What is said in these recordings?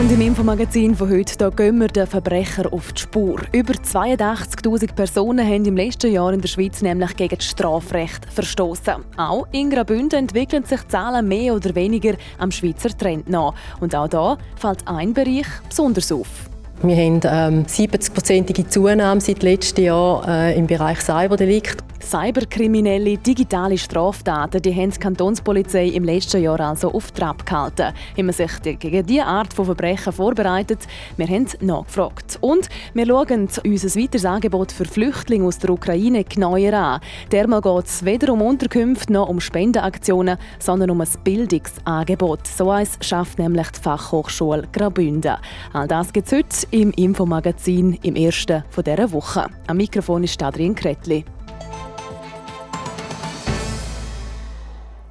Und im Infomagazin von heute da gehen wir den Verbrecher auf die Spur. Über 82.000 Personen haben im letzten Jahr in der Schweiz nämlich gegen das Strafrecht verstoßen. Auch in Graubünden entwickeln sich Zahlen mehr oder weniger am Schweizer Trend nach. Und auch da fällt ein Bereich besonders auf. Wir haben ähm, 70-prozentige Zunahme seit letztem Jahr äh, im Bereich Cyberdelikt. Cyberkriminelle, digitale Straftaten, die haben die Kantonspolizei im letzten Jahr also auf Trab gehalten. Haben wir sich gegen diese Art von Verbrechen vorbereitet? Wir haben nachgefragt. Und wir schauen unser weiteres Angebot für Flüchtlinge aus der Ukraine genauer an. Dermal geht es weder um Unterkünfte noch um Spendenaktionen, sondern um ein Bildungsangebot. So eins schafft nämlich die Fachhochschule Graubünden. All das gibt es heute im Infomagazin im ersten dieser Woche. Am Mikrofon ist Adrian Kretli.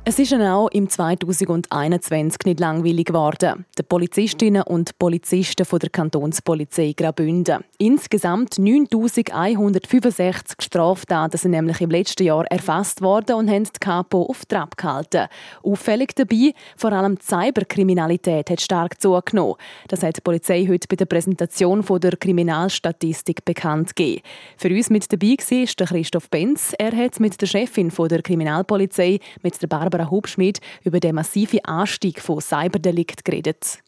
Es ist auch im 2021 nicht langweilig geworden. Die Polizistinnen und Polizisten von der Kantonspolizei Graubünden. Insgesamt 9165 Straftaten sind nämlich im letzten Jahr erfasst worden und haben die Kapo auf Trab gehalten. Auffällig dabei, vor allem die Cyberkriminalität hat stark zugenommen. Das hat die Polizei heute bei der Präsentation von der Kriminalstatistik bekannt gegeben. Für uns mit dabei war Christoph Benz. Er hat mit der Chefin von der Kriminalpolizei, mit der Barbara Barbara Hubschmidt über den massiven Anstieg von Cyberdelikt geredet.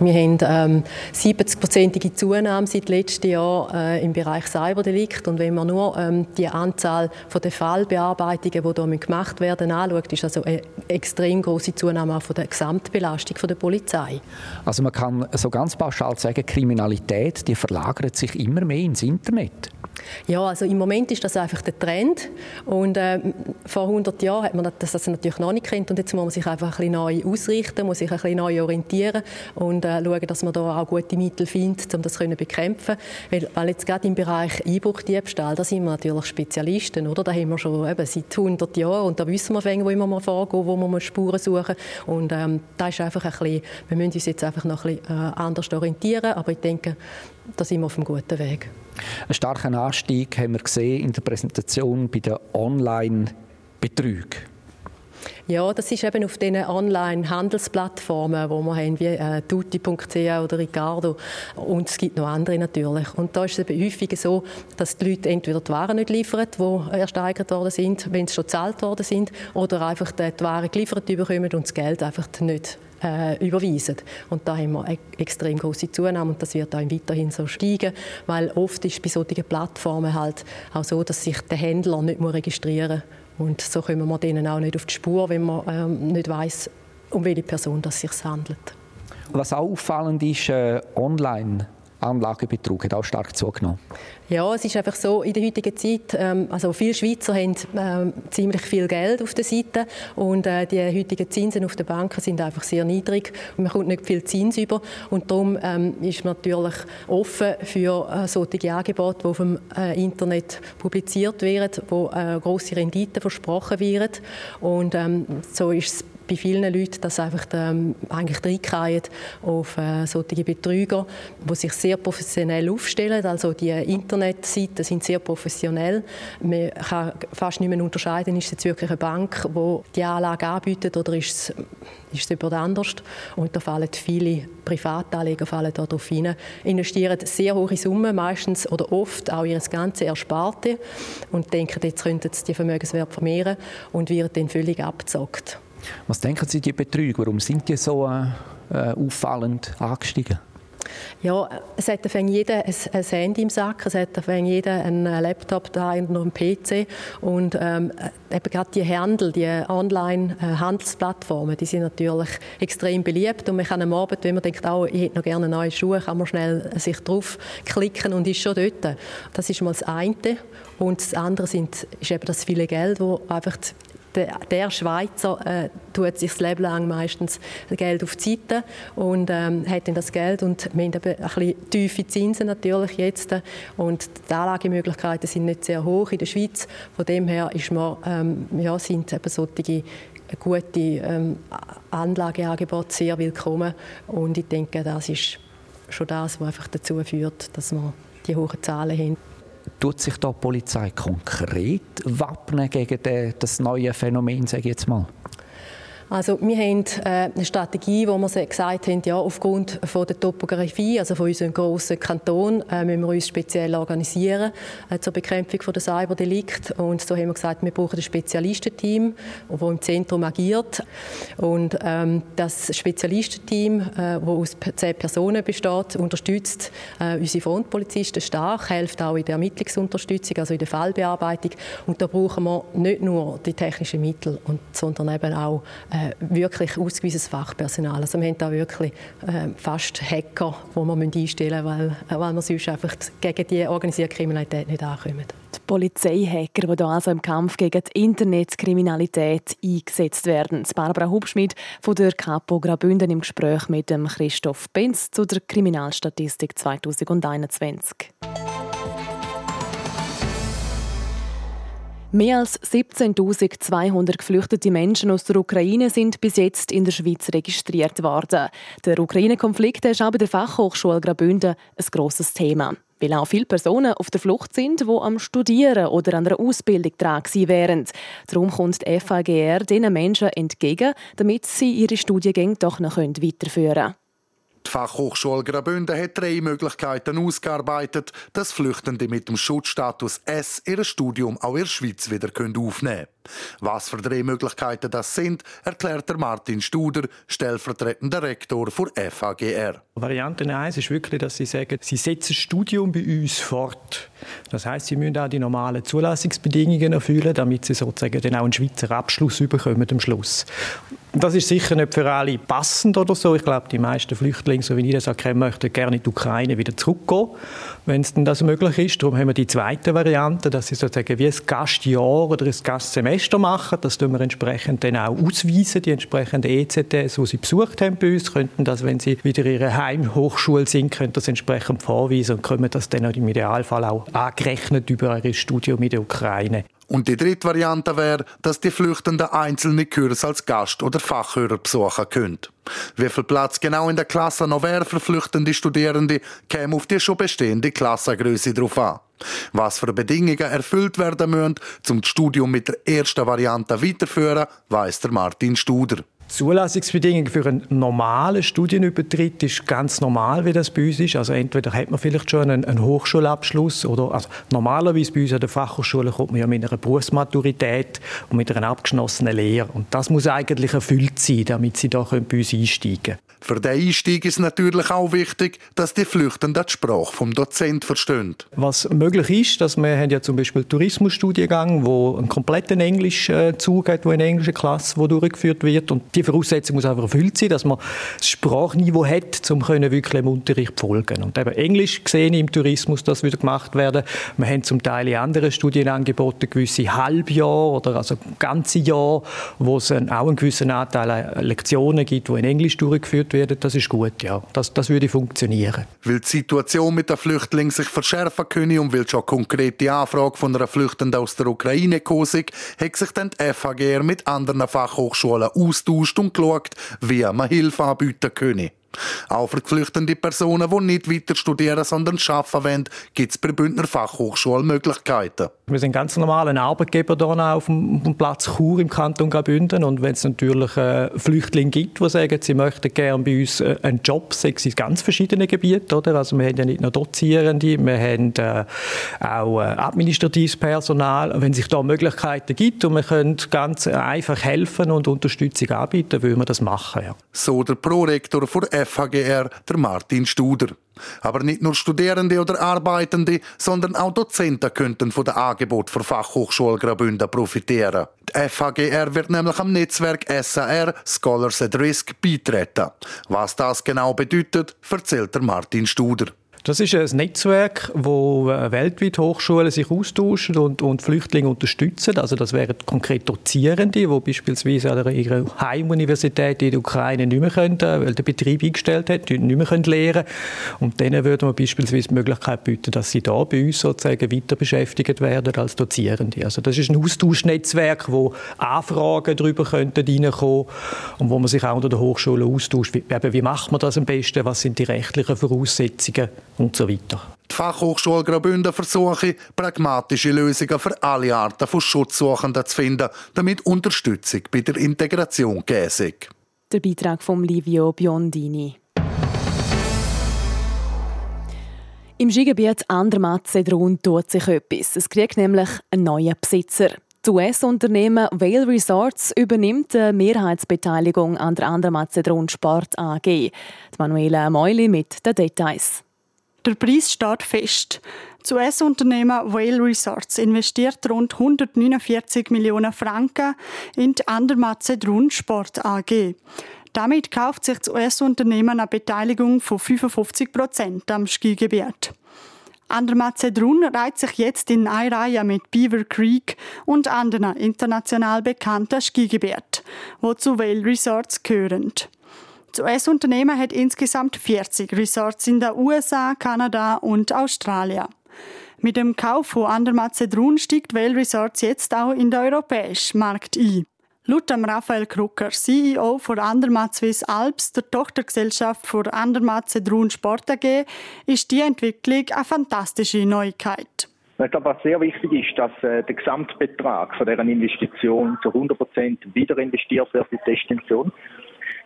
Wir haben ähm, 70-prozentige Zunahme seit letztem Jahr äh, im Bereich Cyberdelikt. Und wenn man nur ähm, die Anzahl von der Fallbearbeitungen, die hier gemacht werden, anschaut, ist also eine extrem große Zunahme auch von der Gesamtbelastung von der Polizei. Also man kann so ganz pauschal sagen, Kriminalität die verlagert sich immer mehr ins Internet. Ja, also im Moment ist das einfach der Trend und äh, vor 100 Jahren hat man das natürlich noch nicht kennt und jetzt muss man sich einfach ein bisschen neu ausrichten, muss sich ein bisschen neu orientieren und äh, schauen, dass man da auch gute Mittel findet, um das zu bekämpfen. Weil, weil jetzt gerade im Bereich Einbruchdiebstahl, da sind wir natürlich Spezialisten, oder? Da haben wir schon eben seit 100 Jahren und da wissen wir, wo immer wir vorgehen, wo wir Spuren suchen und ähm, da ist einfach ein bisschen, wir müssen uns jetzt einfach noch ein bisschen äh, anders orientieren, aber ich denke, da sind wir auf einem guten Weg. Einen starken Anstieg haben wir gesehen in der Präsentation bei den Online-Betrügen. Ja, das ist eben auf den Online-Handelsplattformen, wo wir haben, wie äh, tutti.ch oder Ricardo und es gibt noch andere natürlich. Und da ist es eben häufig so, dass die Leute entweder die Waren nicht liefern, die ersteigert worden sind, wenn sie schon gezahlt worden sind, oder einfach die Waren geliefert bekommen und das Geld einfach nicht äh, überweisen. Und da haben wir eine extrem große Zunahme und das wird auch weiterhin so steigen, weil oft ist bei solchen Plattformen halt auch so, dass sich der Händler nicht registrieren muss. Und so kommen wir denen auch nicht auf die Spur, wenn man ähm, nicht weiß, um welche Person es sich handelt. Was auch auffallend ist, äh, online Anlagebetrug hat auch stark zugenommen. Ja, es ist einfach so, in der heutigen Zeit, ähm, also viele Schweizer haben ähm, ziemlich viel Geld auf der Seite und äh, die heutigen Zinsen auf den Banken sind einfach sehr niedrig und man kommt nicht viel Zins über und darum ähm, ist man natürlich offen für äh, solche Angebote, die auf dem äh, Internet publiziert werden, wo äh, große Renditen versprochen werden und ähm, so ist es bei vielen Leuten, dass einfach ähm, eigentlich auf äh, solche Betrüger, die sich sehr professionell aufstellen. Also die Internetseiten sind sehr professionell. Man kann fast nicht mehr unterscheiden, ist es jetzt wirklich eine Bank, die die Anlage anbietet oder ist es, ist es jemand anders. Und da fallen viele Privatanleger fallen darauf hinein, investieren sehr hohe Summen, meistens oder oft auch ihr ganzes Ersparte und denken, jetzt könnten sie die Vermögenswert vermehren und werden dann völlig abgezockt. Was denken Sie, die Betrüger, warum sind die so äh, äh auffallend angestiegen? Ja, es hat jeder ein, ein Handy im Sack, es hat jeder einen Laptop da und noch einen PC und ähm, eben gerade die Handel, die Online-Handelsplattformen, die sind natürlich extrem beliebt und man kann am Abend, wenn man denkt, oh, ich hätte noch gerne neue Schuhe, kann man schnell sich draufklicken und ist schon dort. Das ist mal das eine und das andere sind, ist eben das viele Geld, das einfach der, der Schweizer äh, tut sich das Leben lang meistens Geld auf die Seite und ähm, hat dann das Geld und wir haben ein bisschen tiefe Zinsen natürlich jetzt und die Anlagemöglichkeiten sind nicht sehr hoch in der Schweiz. Von dem her ist man, ähm, ja, sind eben solche gute ähm, Anlageangebot sehr willkommen. Und ich denke, das ist schon das, was einfach dazu führt, dass wir die hohen Zahlen haben. Tut sich da die Polizei konkret wappnen gegen das neue Phänomen, sage ich jetzt mal? Also wir haben äh, eine Strategie, wo wir gesagt haben, ja, aufgrund von der Topografie, also von unserem grossen Kanton, äh, müssen wir uns speziell organisieren äh, zur Bekämpfung von der Cyberdelikte. Und so haben wir gesagt, wir brauchen ein Spezialistenteam, das im Zentrum agiert. Und ähm, das Spezialistenteam, äh, das aus zehn Personen besteht, unterstützt äh, unsere Frontpolizisten stark, hilft auch in der Ermittlungsunterstützung, also in der Fallbearbeitung. Und da brauchen wir nicht nur die technischen Mittel, sondern eben auch äh, äh, wirklich ausgewiesenes Fachpersonal. Also wir haben da wirklich äh, fast Hacker, die wir einstellen müssen, weil, weil wir sonst einfach gegen die organisierte Kriminalität nicht ankommen. Die Polizeihacker, die hier also im Kampf gegen die Internetkriminalität eingesetzt werden. Barbara Hubschmidt von der Kapo Graubünden im Gespräch mit Christoph Benz zu der Kriminalstatistik 2021. Mehr als 17.200 geflüchtete Menschen aus der Ukraine sind bis jetzt in der Schweiz registriert worden. Der Ukraine-Konflikt ist auch bei der Fachhochschule Graubünden ein grosses Thema. Weil auch viele Personen auf der Flucht sind, die am Studieren oder an einer Ausbildung dran wären. Darum kommt die FAGR diesen Menschen entgegen, damit sie ihre Studiengänge doch noch weiterführen können. Die Fachhochschule Graubünden hat drei Möglichkeiten ausgearbeitet, dass Flüchtende mit dem Schutzstatus S ihr Studium auch in der Schweiz wieder aufnehmen können. Was für drei Möglichkeiten das sind, erklärt Martin Studer, stellvertretender Rektor der FAGR. Variante 1 ist wirklich, dass Sie sagen, Sie setzen das Studium bei uns fort. Das heißt, Sie müssen auch die normalen Zulassungsbedingungen erfüllen, damit Sie sozusagen dann auch einen Schweizer Abschluss bekommen am Schluss. Das ist sicher nicht für alle passend oder so. Ich glaube, die meisten Flüchtlinge, so wie ich das auch kenne, möchten gerne in die Ukraine wieder zurückgehen, wenn es denn das möglich ist. Darum haben wir die zweite Variante, dass sie sozusagen wie ein Gastjahr oder ein Gastsemester machen. Das tun wir entsprechend dann auch ausweisen. Die entsprechenden ECTS, die sie besucht haben bei uns, könnten das, wenn sie wieder in ihrer Heimhochschule sind, können das entsprechend vorweisen und können das dann im Idealfall auch angerechnet über ihr Studium in der Ukraine. Und die dritte Variante wäre, dass die Flüchtenden einzelne Kurse als Gast- oder Fachhörer besuchen können. Wie viel Platz genau in der Klasse noch wäre für flüchtende Studierende, käme auf die schon bestehende Klassengröße drauf an. Was für Bedingungen erfüllt werden müssen, um das Studium mit der ersten Variante weiterzuführen, weiss der Martin Studer. Zulassungsbedingungen für einen normalen Studienübertritt ist ganz normal, wie das bei uns ist. Also entweder hat man vielleicht schon einen, einen Hochschulabschluss oder also normalerweise bei uns an der Fachhochschule kommt man ja mit einer Berufsmaturität und mit einer abgeschlossenen Lehre. Und das muss eigentlich erfüllt sein, damit sie da bei uns einsteigen können. Für den Einstieg ist natürlich auch wichtig, dass die Flüchtenden die Sprache vom Dozent verstehen. Was möglich ist, dass wir haben ja zum Beispiel Tourismusstudiengang, wo einen kompletten Englischzug hat, wo eine englische Klasse wo durchgeführt wird und die Voraussetzung muss einfach erfüllt sein, dass man das Sprachniveau hat, um wirklich im Unterricht folgen. Und eben Englisch gesehen im Tourismus, das würde gemacht werden. Wir haben zum Teil in anderen Studienangeboten gewisse Halbjahr oder also ganze Jahr, wo es auch einen gewissen Anteil an Lektionen gibt, die in Englisch durchgeführt werden, das ist gut, ja. Das, das würde funktionieren. Weil die Situation mit den Flüchtlingen sich verschärfen könne und weil schon konkrete Anfrage von einer Flüchtenden aus der Ukraine gekommen hat sich dann die FHGR mit anderen Fachhochschulen austauscht und geschaut, wie man Hilfe anbieten könne. Auch für geflüchtende Personen, die nicht weiter studieren, sondern arbeiten wollen, gibt es bei Bündner Fachhochschule Möglichkeiten. Wir sind ganz normalen Arbeitgeber hier auf dem Platz Chur im Kanton Graubünden. Und wenn es natürlich äh, Flüchtlinge gibt, die sagen, sie möchten gerne bei uns äh, einen Job, sei es in ganz verschiedenen Gebieten. Oder? Also wir haben ja nicht nur Dozierende, wir haben äh, auch äh, administratives Personal. Wenn sich da Möglichkeiten gibt und wir können ganz einfach helfen und Unterstützung anbieten, wollen wir das machen. Ja. So der Prorektor der FHGR, der Martin Studer. Aber nicht nur Studierende oder Arbeitende, sondern auch Dozenten könnten von dem Angebot der Fachhochschule Graubünden profitieren. Die FHGR wird nämlich am Netzwerk SAR Scholars at Risk beitreten. Was das genau bedeutet, erzählt der Martin Studer. Das ist ein Netzwerk, wo äh, weltweit Hochschulen sich austauschen und, und Flüchtlinge unterstützen. Also das wären konkret Dozierende, die beispielsweise an ihrer Heimuniversität in der Ukraine nicht mehr können, weil der Betrieb eingestellt hat, nicht mehr können lehren Und denen würde man beispielsweise die Möglichkeit bieten, dass sie da bei uns sozusagen weiter beschäftigt werden als Dozierende. Also das ist ein Austauschnetzwerk, wo Anfragen darüber könnten reinkommen und wo man sich auch unter den Hochschulen austauscht. Wie, wie macht man das am besten? Was sind die rechtlichen Voraussetzungen? Und so weiter. Die Fachhochschule Graubünden versuche, pragmatische Lösungen für alle Arten von Schutzsuchenden zu finden, damit Unterstützung bei der Integration gäbe. Der Beitrag von Livio Biondini. Im Skigebiet Andermatt-Sedrun tut sich etwas. Es kriegt nämlich einen neuen Besitzer. Das US-Unternehmen Vail Resorts übernimmt die Mehrheitsbeteiligung an der Andermatt-Sedrun Sport AG. Die Manuela Meuli mit den Details. Der Preis steht fest. Das US-Unternehmen Whale Resorts investiert rund 149 Millionen Franken in die Andermatt-Sedrun Sport AG. Damit kauft sich das US-Unternehmen eine Beteiligung von 55 Prozent am Skigebiet. Andermatt-Sedrun reiht sich jetzt in eine Reihe mit Beaver Creek und anderen international bekannten Skigebieten, die zu Whale Resorts gehören. Das US-Unternehmen hat insgesamt 40 Resorts in den USA, Kanada und Australien. Mit dem Kauf von Andermatt-Sedrun steigt Well Resorts jetzt auch in den europäischen Markt ein. Laut Raphael Krucker, CEO von Andermatt Swiss Alps, der Tochtergesellschaft von Andermatt Sedrun Sport AG, ist die Entwicklung eine fantastische Neuigkeit. Ich glaube, was sehr wichtig ist, dass äh, der Gesamtbetrag von deren Investition zu 100 wieder investiert wird in die Destination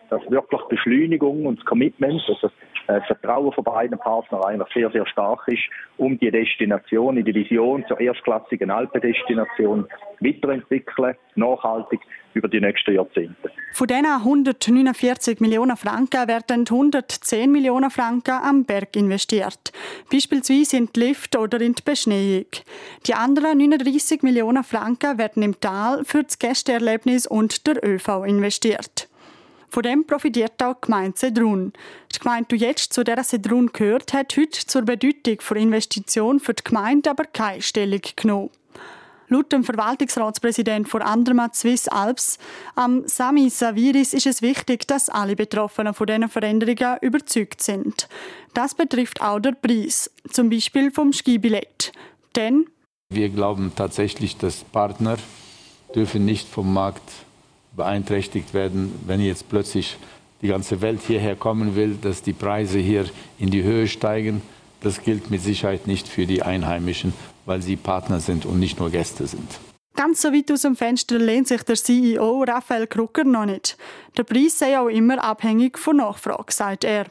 dass wirklich Beschleunigung und das Commitment, also das Vertrauen von beiden Partnern eigentlich sehr, sehr stark ist, um die Destination, in die Vision zur erstklassigen Alpendestination weiterentwickeln, nachhaltig über die nächsten Jahrzehnte. Von diesen 149 Millionen Franken werden 110 Millionen Franken am Berg investiert, beispielsweise in die Lift oder in die Beschneiung. Die anderen 39 Millionen Franken werden im Tal für das Gästeerlebnis und der ÖV investiert. Von dem profitiert auch die Gemeinde Sedrun. Die Gemeinde, die jetzt zu dieser Sedrun gehört, hat heute zur Bedeutung der Investition für die Gemeinde aber keine Stellung genommen. Laut dem Verwaltungsratspräsident von Andermatt Swiss Alps, am Sami Saviris, ist es wichtig, dass alle Betroffenen von diesen Veränderungen überzeugt sind. Das betrifft auch den Preis, zum Beispiel vom Skibillett. Denn wir glauben tatsächlich, dass Partner dürfen nicht vom Markt beeinträchtigt werden, wenn jetzt plötzlich die ganze Welt hierher kommen will, dass die Preise hier in die Höhe steigen. Das gilt mit Sicherheit nicht für die Einheimischen, weil sie Partner sind und nicht nur Gäste sind. Ganz so weit aus dem Fenster lehnt sich der CEO Raphael Krucker noch nicht. Der Preis sei auch immer abhängig von Nachfrage, sagt er.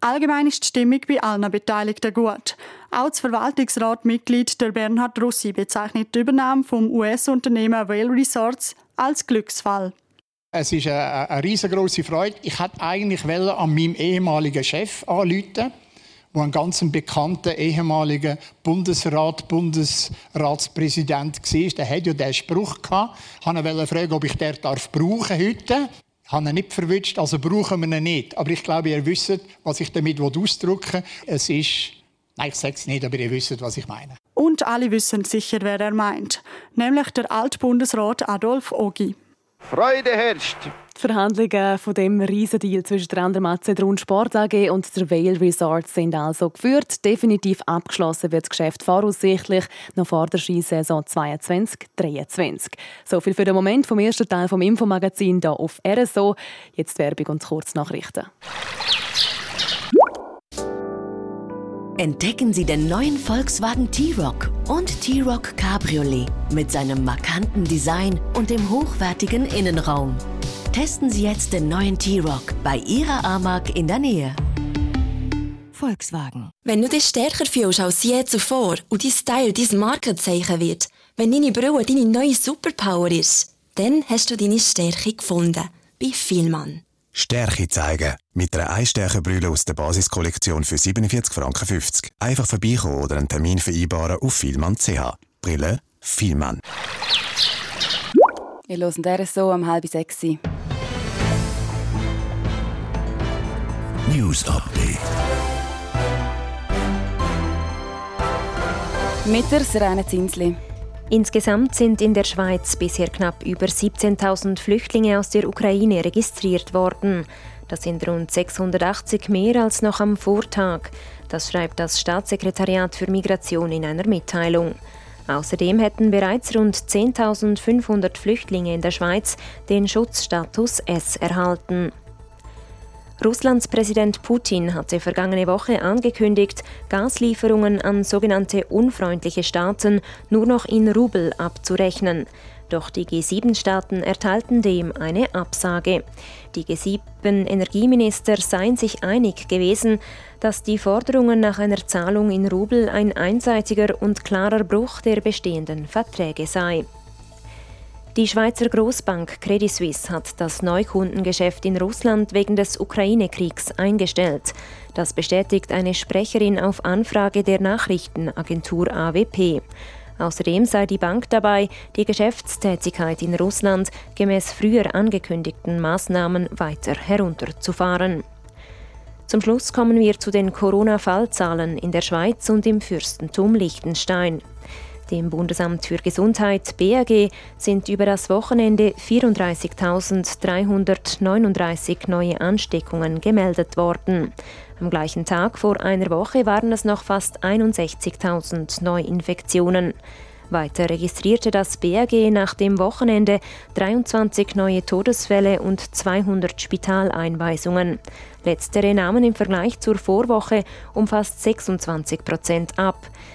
Allgemein ist die Stimmung bei allen Beteiligten gut. Auch das Verwaltungsratmitglied der Bernhard Russi bezeichnet die Übernahme vom US-Unternehmen Whale Resorts als Glücksfall. Es ist eine, eine riesengroße Freude. Ich hätte eigentlich an meinem ehemaligen Chef anrufen wo ein ganz bekannter ehemaliger Bundesrat, Bundesratspräsident war. Der hat ja diesen Spruch. Ich wollte fragen, ob ich den darf brauchen heute. Ich habe ihn nicht verwünscht, also brauchen wir ihn nicht. Aber ich glaube, ihr wisst, was ich damit ausdrücken will. Es ist Nein, ich sage es nicht, aber ihr wisst, was ich meine. Und alle wissen sicher, wer er meint. Nämlich der Altbundesrat Adolf Ogi. Freude herrscht. Die Verhandlungen von dem Riesendeal zwischen der Andermatt Zedrun Sport AG und der Vale Resorts sind also geführt. Definitiv abgeschlossen wird das Geschäft voraussichtlich noch vor der Skisaison 2022-2023. So viel für den Moment vom ersten Teil vom Infomagazin hier auf RSO. Jetzt Werbung und Kurznachrichten. Entdecken Sie den neuen Volkswagen T-Rock und T-Rock Cabriolet mit seinem markanten Design und dem hochwertigen Innenraum. Testen Sie jetzt den neuen T-Rock bei Ihrer Amag in der Nähe. Volkswagen. Wenn du dich stärker fühlst als je zuvor und dein Style dein Markenzeichen wird, wenn deine Brille deine neue Superpower ist, dann hast du deine Stärke gefunden. Bei Vielmann. Stärke zeigen. Mit einer Einstärkebrille aus der Basiskollektion für 47,50 Franken. Einfach vorbeikommen oder einen Termin vereinbaren auf Vielmann.ch. Brille Vielmann. Wir hören der so um halb sechs. News Update. Mit der Serena Zinsli. Insgesamt sind in der Schweiz bisher knapp über 17.000 Flüchtlinge aus der Ukraine registriert worden. Das sind rund 680 mehr als noch am Vortag. Das schreibt das Staatssekretariat für Migration in einer Mitteilung. Außerdem hätten bereits rund 10.500 Flüchtlinge in der Schweiz den Schutzstatus S erhalten. Russlands Präsident Putin hatte vergangene Woche angekündigt, Gaslieferungen an sogenannte unfreundliche Staaten nur noch in Rubel abzurechnen. Doch die G7-Staaten erteilten dem eine Absage. Die G7-Energieminister seien sich einig gewesen, dass die Forderungen nach einer Zahlung in Rubel ein einseitiger und klarer Bruch der bestehenden Verträge sei. Die Schweizer Großbank Credit Suisse hat das Neukundengeschäft in Russland wegen des Ukraine-Kriegs eingestellt. Das bestätigt eine Sprecherin auf Anfrage der Nachrichtenagentur AWP. Außerdem sei die Bank dabei, die Geschäftstätigkeit in Russland gemäß früher angekündigten Maßnahmen weiter herunterzufahren. Zum Schluss kommen wir zu den Corona-Fallzahlen in der Schweiz und im Fürstentum Liechtenstein. Dem Bundesamt für Gesundheit BAG sind über das Wochenende 34.339 neue Ansteckungen gemeldet worden. Am gleichen Tag vor einer Woche waren es noch fast 61.000 Neuinfektionen. Weiter registrierte das BAG nach dem Wochenende 23 neue Todesfälle und 200 Spitaleinweisungen. Letztere nahmen im Vergleich zur Vorwoche um fast 26 Prozent ab.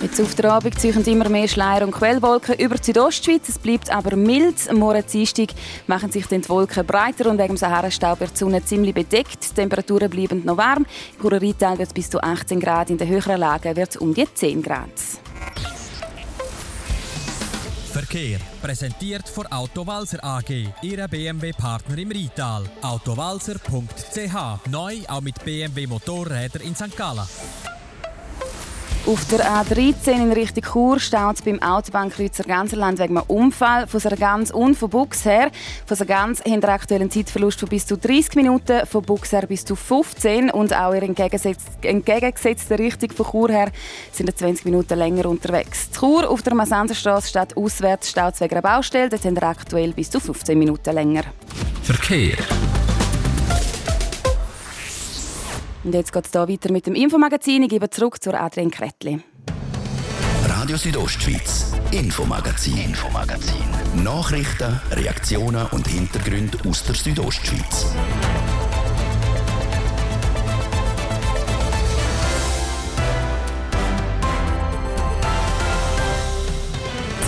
Jetzt auf der Abend ziehen immer mehr Schleier und Quellwolken über die Südostschweiz. Es bleibt aber mild. Am Morgen Dienstag machen sich die Wolken breiter und wegen dem Sahara-Staub wird die Sonne ziemlich bedeckt. Die Temperaturen bleiben noch warm. Im Kurerital wird es bis zu 18 Grad, in den höheren Lagen wird es um die 10 Grad. Verkehr. Präsentiert von Autowalzer AG, Ihre BMW-Partner im Rital. Autowalzer.ch. Neu auch mit BMW Motorräder in St. Gallen. Auf der A13 in Richtung Chur staut es beim Autobahnkreuzer Ganserland wegen einem Unfall. Von Sargans und von Bux her. Von Sargans haben wir aktuell einen Zeitverlust von bis zu 30 Minuten, von Bux her bis zu 15 und auch in entgegengesetzter Richtung von Chur her sind 20 Minuten länger unterwegs. Die Chur auf der Massenderstraße steht auswärts staut es wegen einer Baustelle. Dort sind wir aktuell bis zu 15 Minuten länger. Verkehr. Und jetzt geht es hier weiter mit dem Infomagazin. Ich gebe zurück zur Adrian Kretli. Radio Südostschweiz, Infomagazin, Infomagazin. Nachrichten, Reaktionen und Hintergründe aus der Südostschweiz.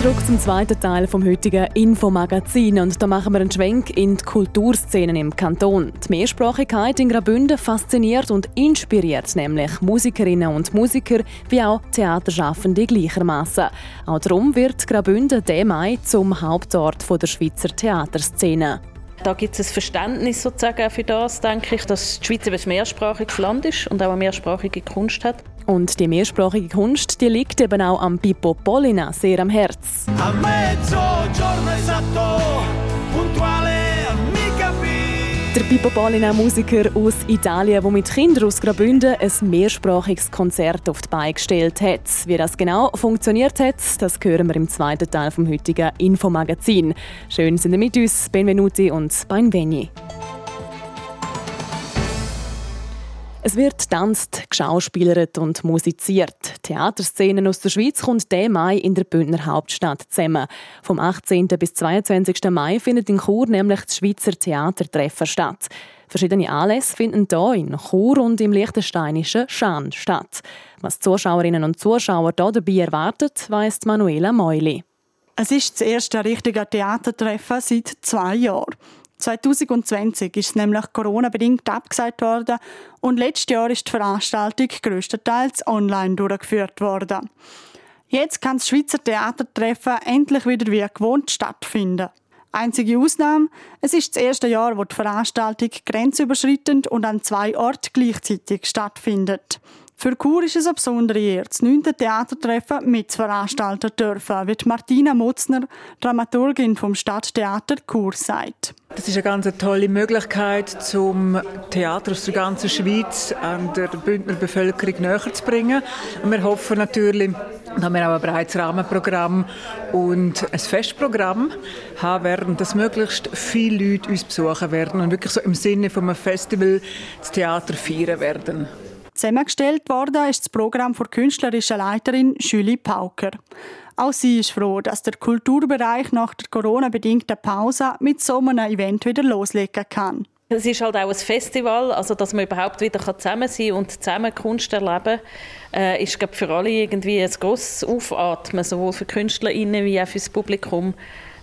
Zurück zum zweiten Teil vom heutigen Infomagazin und da machen wir einen Schwenk in die Kulturszenen im Kanton. Die Mehrsprachigkeit in Graubünden fasziniert und inspiriert nämlich Musikerinnen und Musiker wie auch Theaterschaffende gleichermaßen. Auch darum wird Graubünden der Mai zum Hauptort der Schweizer Theaterszene. Da gibt es ein Verständnis sozusagen für das, denke ich, dass die Schweiz ein mehrsprachiges Land ist und auch eine mehrsprachige Kunst hat. Und die mehrsprachige Kunst, die liegt eben auch am Pippo Polina sehr am Herz. A mezzogiorno esatto, puntuale, mi capi. Der Pippo Polina, Musiker aus Italien, der mit Kindern aus Graubünden ein mehrsprachiges Konzert auf die Beine gestellt hat. Wie das genau funktioniert hat, das hören wir im zweiten Teil vom heutigen Infomagazin. Schön sind ihr mit uns, Benvenuti und Benveni. Es wird getanzt, geschauspielert und musiziert. Theaterszenen aus der Schweiz kommt der Mai in der Bündner Hauptstadt zusammen. Vom 18. bis 22. Mai findet in Chur nämlich das Schweizer Theatertreffen statt. Verschiedene Anlässe finden hier in Chur und im liechtensteinischen Schaan statt. Was die Zuschauerinnen und Zuschauer hier dabei erwartet, weiss Manuela Meuli. Es ist das erste richtige Theatertreffen seit zwei Jahren. 2020 ist nämlich Corona-bedingt abgesagt worden und letztes Jahr ist die Veranstaltung größtenteils online durchgeführt worden. Jetzt kann das Schweizer Theatertreffen endlich wieder wie gewohnt stattfinden. Einzige Ausnahme, es ist das erste Jahr, wo die Veranstaltung grenzüberschreitend und an zwei Orten gleichzeitig stattfindet. Für Chur ist es eine besondere Ehre, das 9. Theatertreffen mitzuveranstalten dürfen, wie Martina Mutzner, Dramaturgin vom Stadttheater Chur, sagt. Das ist eine ganz tolle Möglichkeit, zum Theater aus der ganzen Schweiz an der Bündner Bevölkerung näher zu bringen. Und wir hoffen natürlich, dass wir auch ein breites Rahmenprogramm und ein Festprogramm haben werden, dass möglichst viele Leute uns besuchen werden und wirklich so im Sinne von einem Festival das Theater feiern werden. Zusammengestellt worden ist das Programm der künstlerischen Leiterin Julie Pauker. Auch sie ist froh, dass der Kulturbereich nach der Corona-bedingten Pause mit so einem Event wieder loslegen kann. Es ist halt auch ein Festival, also dass man überhaupt wieder zusammen sein kann und zusammen Kunst erleben äh, ist glaube für alle irgendwie ein grosses Aufatmen, sowohl für KünstlerInnen wie auch für das Publikum.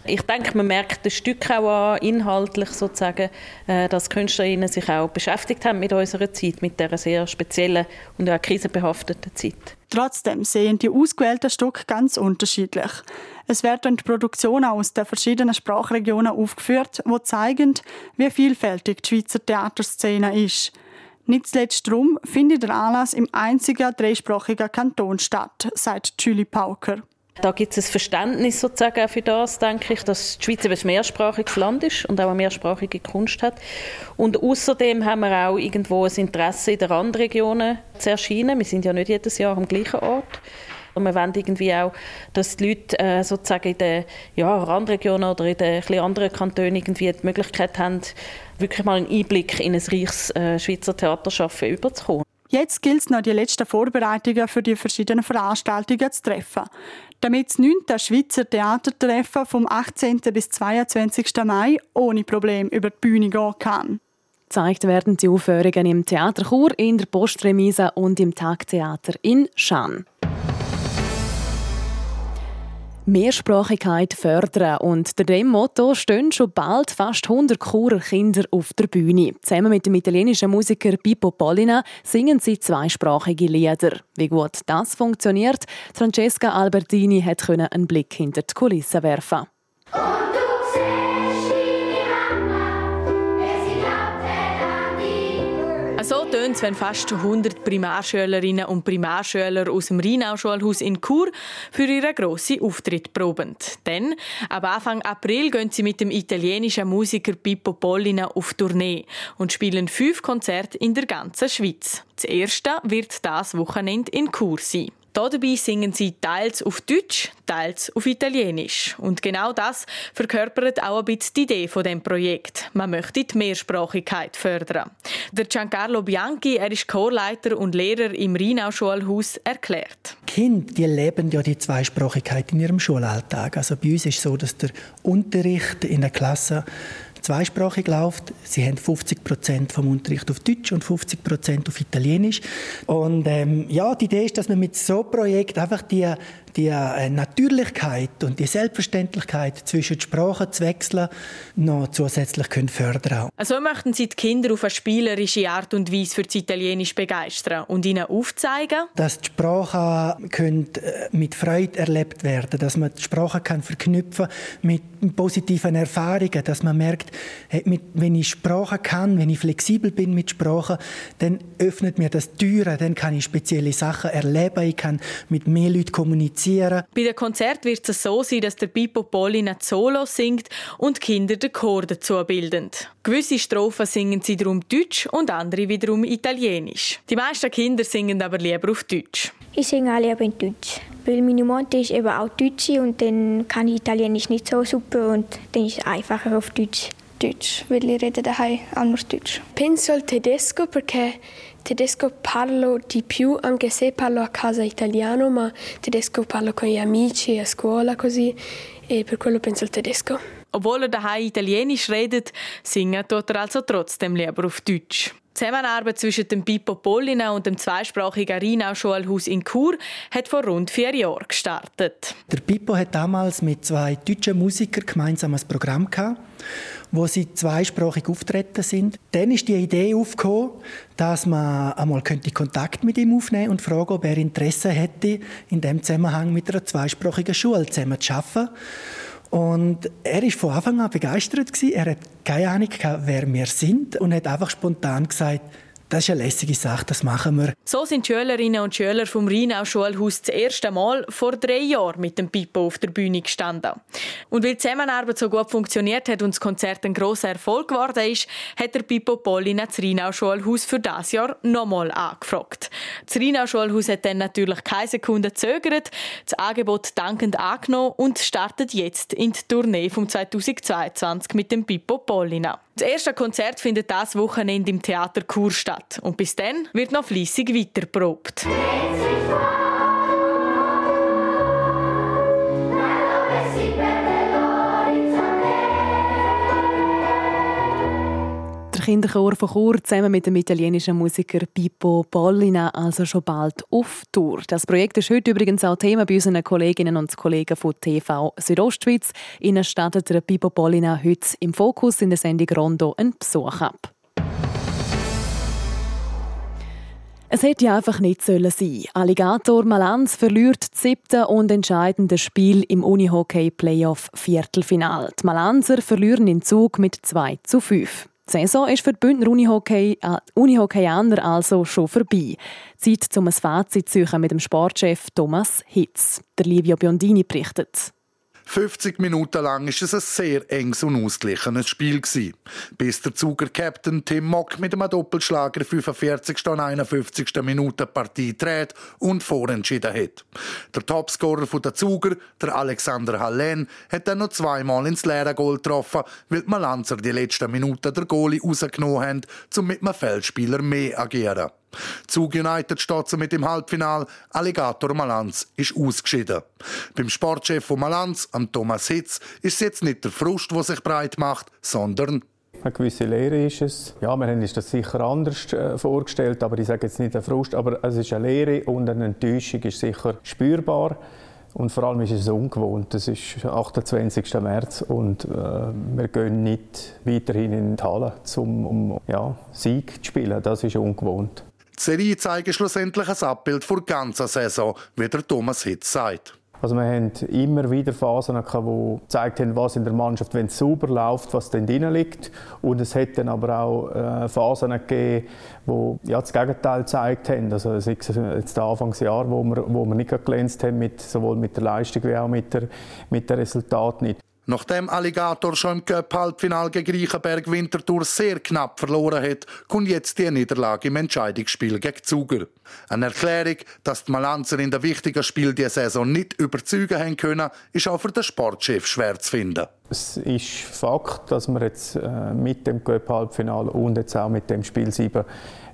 Ich denke, man merkt das Stück auch an, inhaltlich sozusagen, äh, dass KünstlerInnen sich auch beschäftigt haben mit unserer Zeit, mit dieser sehr speziellen und auch krisenbehafteten Zeit. Trotzdem sehen die ausgewählten Stücke ganz unterschiedlich. Es werden die Produktionen aus den verschiedenen Sprachregionen aufgeführt, die zeigen, wie vielfältig die Schweizer Theaterszene ist. Nicht zuletzt darum findet der Anlass im einzigen dreisprachigen Kanton statt, sagt Julie Pauker. Da gibt es ein Verständnis sozusagen für das, denke ich, dass die Schweiz ein mehrsprachiges Land ist und auch eine mehrsprachige Kunst hat. Und außerdem haben wir auch irgendwo ein Interesse, in den Randregionen zu erscheinen. Wir sind ja nicht jedes Jahr am gleichen Ort. Und wir wollen irgendwie auch, dass die Leute äh, sozusagen in den ja, Randregionen oder in den ein anderen Kantonen irgendwie die Möglichkeit haben, wirklich mal einen Einblick in ein reiches äh, Schweizer Theaterschaffen überzukommen. Jetzt gilt es noch, die letzten Vorbereitungen für die verschiedenen Veranstaltungen zu treffen. Damit das 9. Schweizer Theatertreffen vom 18. bis 22. Mai ohne Problem über die Bühne gehen kann. Gezeigt werden die Aufführungen im Theater Chur, in der Postremise und im Tagtheater in Schaan. Mehrsprachigkeit fördern. Und unter dem Motto stehen schon bald fast 100 Churer Kinder auf der Bühne. Zusammen mit dem italienischen Musiker Pippo Pollina singen sie zweisprachige Lieder. Wie gut das funktioniert, Francesca Albertini hat einen Blick hinter die Kulissen werfen. So tönt es, wenn fast 100 Primarschülerinnen und Primarschüler aus dem Rheinau-Schulhaus in Chur für ihren grossen Auftritt proben. Denn ab Anfang April gehen sie mit dem italienischen Musiker Pippo Pollina auf Tournee und spielen fünf Konzerte in der ganzen Schweiz. Das erste wird das Wochenende in Chur sein. Dabei singen sie teils auf Deutsch, teils auf Italienisch. Und genau das verkörpert auch ein bisschen die Idee von dem Projekt. Man möchte die Mehrsprachigkeit fördern. Der Giancarlo Bianchi, er ist Chorleiter und Lehrer im Rheinau-Schulhaus, erklärt. Kinder, die leben ja die Zweisprachigkeit in ihrem Schulalltag. Also bei uns ist es so, dass der Unterricht in der Klasse zweisprachig läuft. Sie haben 50 Prozent vom Unterricht auf Deutsch und 50 Prozent auf Italienisch. Und ähm, ja, die Idee ist, dass man mit so einem Projekt einfach die die äh, Natürlichkeit und die Selbstverständlichkeit zwischen Sprachen zu wechseln noch zusätzlich können fördern Also möchten Sie die Kinder auf eine spielerische Art und Weise für das Italienisch begeistern und ihnen aufzeigen, dass die Sprachen können äh, mit Freude erlebt werden, dass man die Sprache kann verknüpfen mit positiven Erfahrungen, dass man merkt, wenn ich Sprache kann, wenn ich flexibel bin mit Sprache, dann öffnet mir das Türen, dann kann ich spezielle Sachen erleben, ich kann mit mehr Leuten kommunizieren musizieren. Bei dem Konzert wird es so sein, dass der Pippo Polina Solo singt und die Kinder den Chor dazu bilden. Gewisse Strophen singen sie darum Deutsch und andere wiederum Italienisch. Die meisten Kinder singen aber lieber auf Deutsch. Ich singe auch lieber in Deutsch, weil meine Mutter ist eben auch Deutsche und dann kann ich Italienisch nicht so super und dann ist es einfacher auf Deutsch. Deutsch, weil ich rede daheim auch nur Deutsch. Penso al tedesco perché tedesco parlo di più, anche se parlo a casa italiano, ma tedesco parlo con gli amici a scuola così e per quello penso al tedesco. Obwohl er daheim Italienisch redet, singen tut er also trotzdem lieber auf Deutsch. Die Zusammenarbeit zwischen dem Pippo Pollina und dem zweisprachigen Rheinau-Schulhaus in Chur hat vor rund vier Jahren gestartet. Der Pippo hat damals mit zwei deutschen Musikern gemeinsam ein Programm gehabt, wo sie zweisprachig auftreten sind. Dann ist die Idee aufgekommen, dass man einmal Kontakt mit ihm aufnehmen und fragen, ob er Interesse hätte, in dem Zusammenhang mit einer zweisprachigen Schule zusammen zu arbeiten. Und er ist von Anfang an begeistert gewesen. Er hat keine Ahnung gehabt, wer wir sind und hat einfach spontan gesagt, Das ist eine lässige Sache, das machen wir. So sind die Schülerinnen und Schüler vom Rheinau Schulhaus das erste Mal vor drei Jahren mit dem Pippo auf der Bühne gestanden. Und weil die Zusammenarbeit so gut funktioniert hat und das Konzert ein grosser Erfolg geworden ist, hat der Pippo Pollina das Rheinau Schulhaus für das Jahr nochmal angefragt. Das Rheinau Schulhaus hat dann natürlich keine Sekunde gezögert, das Angebot dankend angenommen und startet jetzt in die Tournee vom 2022 mit dem Pippo Pollina. Das erste Konzert findet das Wochenende im Theater Chur statt. Und bis dann wird noch fließig weiterprobt. Kinderchor von Chur zusammen mit dem italienischen Musiker Pippo Pollina also schon bald auf Tour. Das Projekt ist heute übrigens auch Thema bei unseren Kolleginnen und Kollegen von TV Südostschweiz. Ihnen startet der Pippo Pollina heute im Fokus in der Sendung Rondo einen Besuch ab. Es hätte ja einfach nicht sollen sein. Alligator Malanz verliert das siebte und entscheidende Spiel im Unihockey Playoff Viertelfinal. Die Malanzer verlieren den Zug mit 2 zu 5. Die Saison ist für die Bündner Unihockey, äh, Unihockeyaner also schon vorbei. Zeit, um ein Fazit zu suchen mit dem Sportchef Thomas Hitz. Der Livio Biondini berichtet. 50 Minuten lang war es ein sehr enges und ausgeglichenes Spiel bis der Zuger Captain Tim Mock mit einem Doppelschlager 45. und 51. Minute Partie dreht und vorentschieden hat. Der Topscorer der Zuger, der Alexander Hallen, hat dann noch zweimal ins leere Goal getroffen, weil die Malanzer die letzten Minuten der Goalie rausgenommen haben, um mit einem Feldspieler mehr agieren. Zug United steht mit dem Halbfinal. Alligator Malanz ist ausgeschieden. Beim Sportchef von Malanz, am Thomas Hitz, ist es jetzt nicht der Frust, der sich breit macht, sondern eine gewisse Lehre ist es. Ja, wir haben uns das sicher anders äh, vorgestellt, aber ich sage jetzt nicht ein Frust, aber es ist eine Lehre und eine Enttäuschung ist sicher spürbar. Und vor allem ist es ungewohnt. Es ist 28. März und äh, wir gehen nicht weiterhin in die Halle, um, um ja, Sieg zu spielen. Das ist ungewohnt. Die Serie zeigt schlussendlich ein Abbild der ganzen Saison, wie der Thomas Hitz sagt. Also wir haben immer wieder Phasen, die gezeigt haben, was in der Mannschaft, wenn es sauber läuft, was dann drin liegt. Und es hat dann aber auch äh, Phasen gegeben, die ja, das Gegenteil gezeigt haben. Also sei es jetzt Anfangsjahr, wo wir, wo wir nicht glänzt haben, mit, sowohl mit der Leistung wie auch mit der, mit den Resultaten nicht. Nachdem Alligator schon im Cup-Halbfinal gegen Reichenberg Winterthur sehr knapp verloren hat, kommt jetzt die Niederlage im Entscheidungsspiel gegen Zuger. Eine Erklärung, dass die Malanzer in den wichtigen Spiel dieser Saison nicht überzeugen haben können, ist auch für den Sportchef schwer zu finden. Es ist Fakt, dass wir jetzt äh, mit dem Cup-Halbfinal und jetzt auch mit dem Spiel 7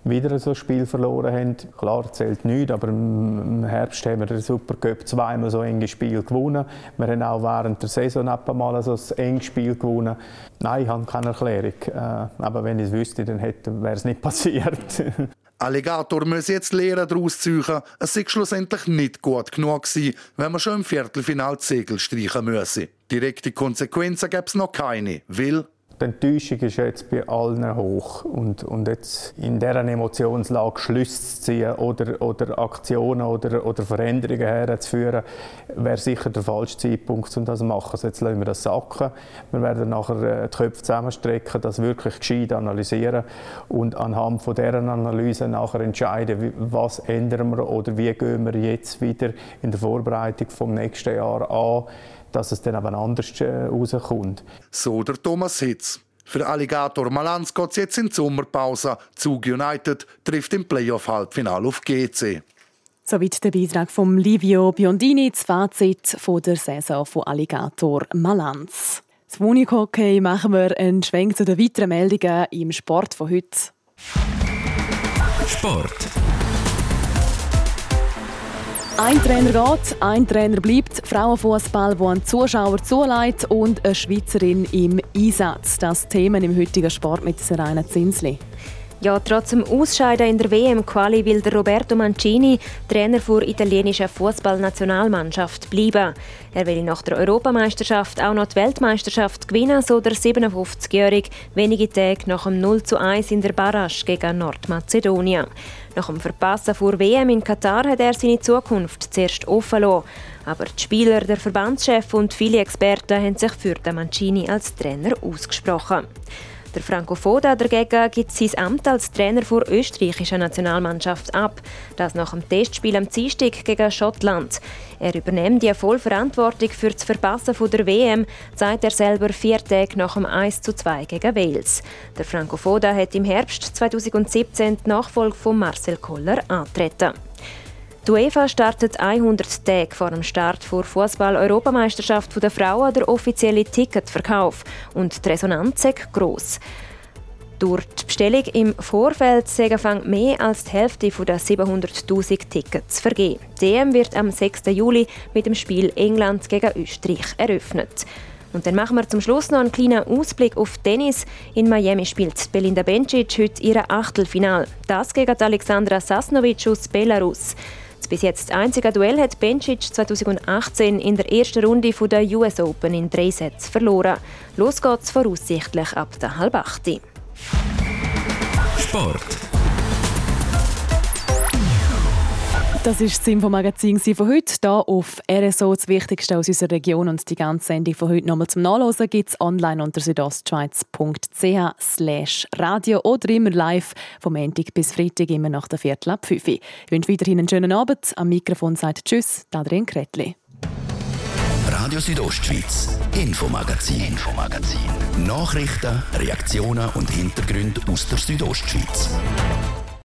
wieder so ein Spiel verloren haben. Klar, zählt nichts, aber im Herbst haben wir den Supercup zweimal so enge Spiel gewonnen. Wir haben auch während der Saison mal so ein enges Spiel gewonnen. Nein, ich habe keine Erklärung. Äh, aber wenn ich es wüsste, dann wäre es nicht passiert. Alligator muss jetzt Lehren daraus ziehen. Es sei schlussendlich nicht gut genug gewesen, wenn man schon im Viertelfinal die Segel streichen müsse. Direkte Konsequenzen gäbe es noch keine, weil die Enttäuschung ist jetzt bei allen hoch. Und, und jetzt in dieser Emotionslage Schlüsse zu ziehen oder, oder Aktionen oder, oder Veränderungen herzuführen, wäre sicher der falsche Zeitpunkt, um das zu machen. Also jetzt lassen wir das sacken. Wir werden nachher äh, die Köpfe zusammenstrecken, das wirklich gescheit analysieren und anhand von dieser Analyse nachher entscheiden, was ändern wir oder wie gehen wir jetzt wieder in der Vorbereitung vom nächsten Jahr an dass es dann aber anders äh, rauskommt. So der Thomas Hitz. Für Alligator Malanz geht es jetzt in die Sommerpause. Zug United trifft im Playoff-Halbfinale auf GC. Soweit der Beitrag von Livio Biondini, das Fazit von der Saison von Alligator Malanz. Das Unihockey machen wir einen Schwenk zu den weiteren Meldungen im Sport von heute. Sport. Ein Trainer geht, ein Trainer bleibt. Frauenfußball, wo ein Zuschauer zuleitet und eine Schweizerin im Einsatz. Das Thema im heutigen Sport mit Serena Zinsli. Ja, trotz dem Ausscheiden in der WM-Quali will Roberto Mancini, Trainer der italienischen Fußballnationalmannschaft, bleiben. Er will nach der Europameisterschaft auch noch die Weltmeisterschaft gewinnen, so der 57-Jährige wenige Tage nach dem 0 zu 1 in der Barrage gegen Nordmazedonien. Nach dem Verpassen vor WM in Katar hat er seine Zukunft zuerst offen lassen. Aber die Spieler, der Verbandschef und viele Experten haben sich für den Mancini als Trainer ausgesprochen. Der Franco Foda dagegen gibt sein Amt als Trainer der österreichischen Nationalmannschaft ab. Das nach dem Testspiel am Dienstag gegen Schottland. Er übernimmt die Vollverantwortung für das Verpassen der WM, sagt er selber vier Tage nach dem 1:2 gegen Wales. Der Franco Foda hat im Herbst 2017 die Nachfolge von Marcel Koller antreten. Die UEFA startet 100 Tage vor dem Start der Fußball-Europameisterschaft der Frauen der offizielle Ticketverkauf und die Resonanz ist gross. Durch die Bestellung im Vorfeld sind mehr als die Hälfte der 700.000 Tickets vergeben. Die EM wird am 6. Juli mit dem Spiel England gegen Österreich eröffnet. Und dann machen wir zum Schluss noch einen kleinen Ausblick auf Tennis. In Miami spielt Belinda Bencic heute ihr Achtelfinal. Das gegen Alexandra Sasnovic aus Belarus. Das bis jetzt einzige Duell hat Bencic 2018 in der ersten Runde der US Open in drei Sätzen verloren. Los geht's voraussichtlich ab der halb. Sport. Das ist das Infomagazin von heute. Hier auf RSO das Wichtigste aus unserer Region und die ganze Sendung von heute nochmal zum Nachlesen gibt es online unter südostschweiz.ch radio oder immer live vom Montag bis Freitag immer nach der Viertel ab 5 Ich wünsche weiterhin einen schönen Abend. Am Mikrofon sagt Tschüss, Adrian Kretli. Radio Südostschweiz, Infomagazin, Infomagazin. Nachrichten, Reaktionen und Hintergründe aus der Südostschweiz.